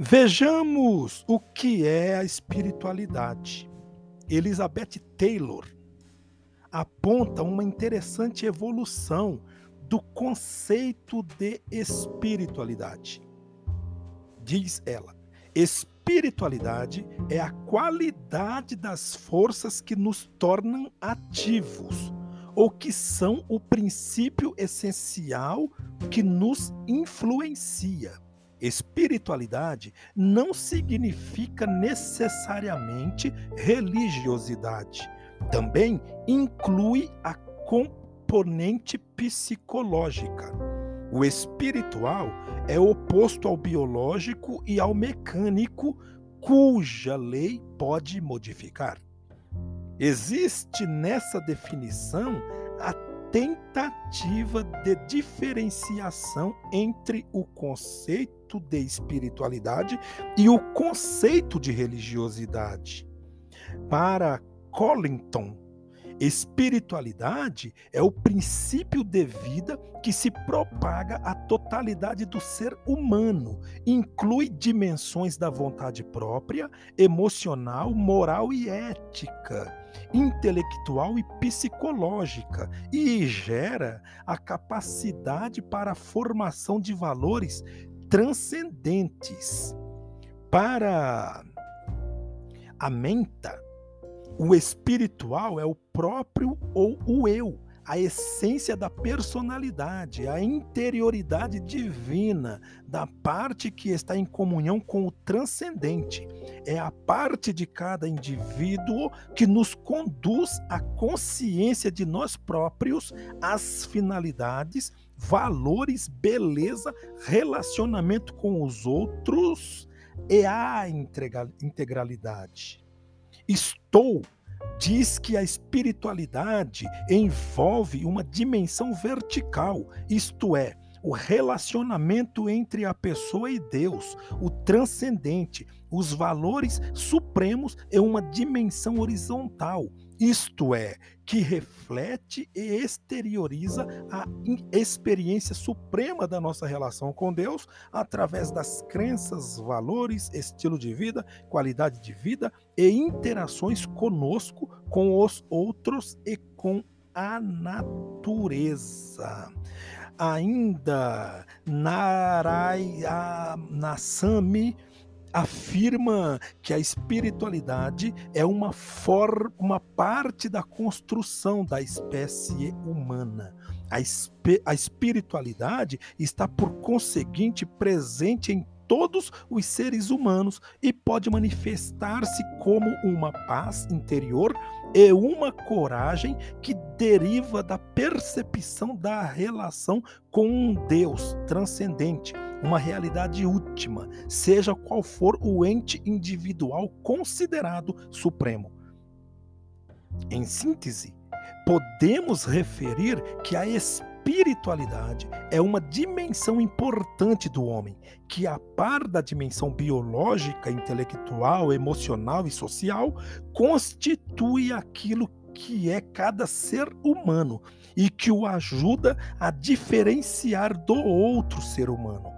Vejamos o que é a espiritualidade. Elizabeth Taylor aponta uma interessante evolução do conceito de espiritualidade. Diz ela: espiritualidade é a qualidade das forças que nos tornam ativos, ou que são o princípio essencial que nos influencia. Espiritualidade não significa necessariamente religiosidade. Também inclui a componente psicológica. O espiritual é oposto ao biológico e ao mecânico, cuja lei pode modificar. Existe nessa definição a tentativa de diferenciação entre o conceito de espiritualidade e o conceito de religiosidade. Para Collington, Espiritualidade é o princípio de vida que se propaga à totalidade do ser humano, inclui dimensões da vontade própria, emocional, moral e ética, intelectual e psicológica, e gera a capacidade para a formação de valores transcendentes. Para a menta, o espiritual é o próprio ou o eu, a essência da personalidade, a interioridade divina, da parte que está em comunhão com o transcendente. É a parte de cada indivíduo que nos conduz à consciência de nós próprios, às finalidades, valores, beleza, relacionamento com os outros e à integralidade. Estou diz que a espiritualidade envolve uma dimensão vertical, isto é, o relacionamento entre a pessoa e Deus, o transcendente, os valores supremos é uma dimensão horizontal, isto é, que reflete e exterioriza a experiência suprema da nossa relação com Deus através das crenças, valores, estilo de vida, qualidade de vida e interações conosco, com os outros e com a natureza. Ainda Narayana afirma que a espiritualidade é uma, for, uma parte da construção da espécie humana. A, a espiritualidade está, por conseguinte, presente em todos os seres humanos e pode manifestar-se como uma paz interior e uma coragem que deriva da percepção da relação com um Deus transcendente, uma realidade última, seja qual for o ente individual considerado supremo. Em síntese, podemos referir que a espiritualidade é uma dimensão importante do homem, que, a par da dimensão biológica, intelectual, emocional e social, constitui aquilo que é cada ser humano e que o ajuda a diferenciar do outro ser humano.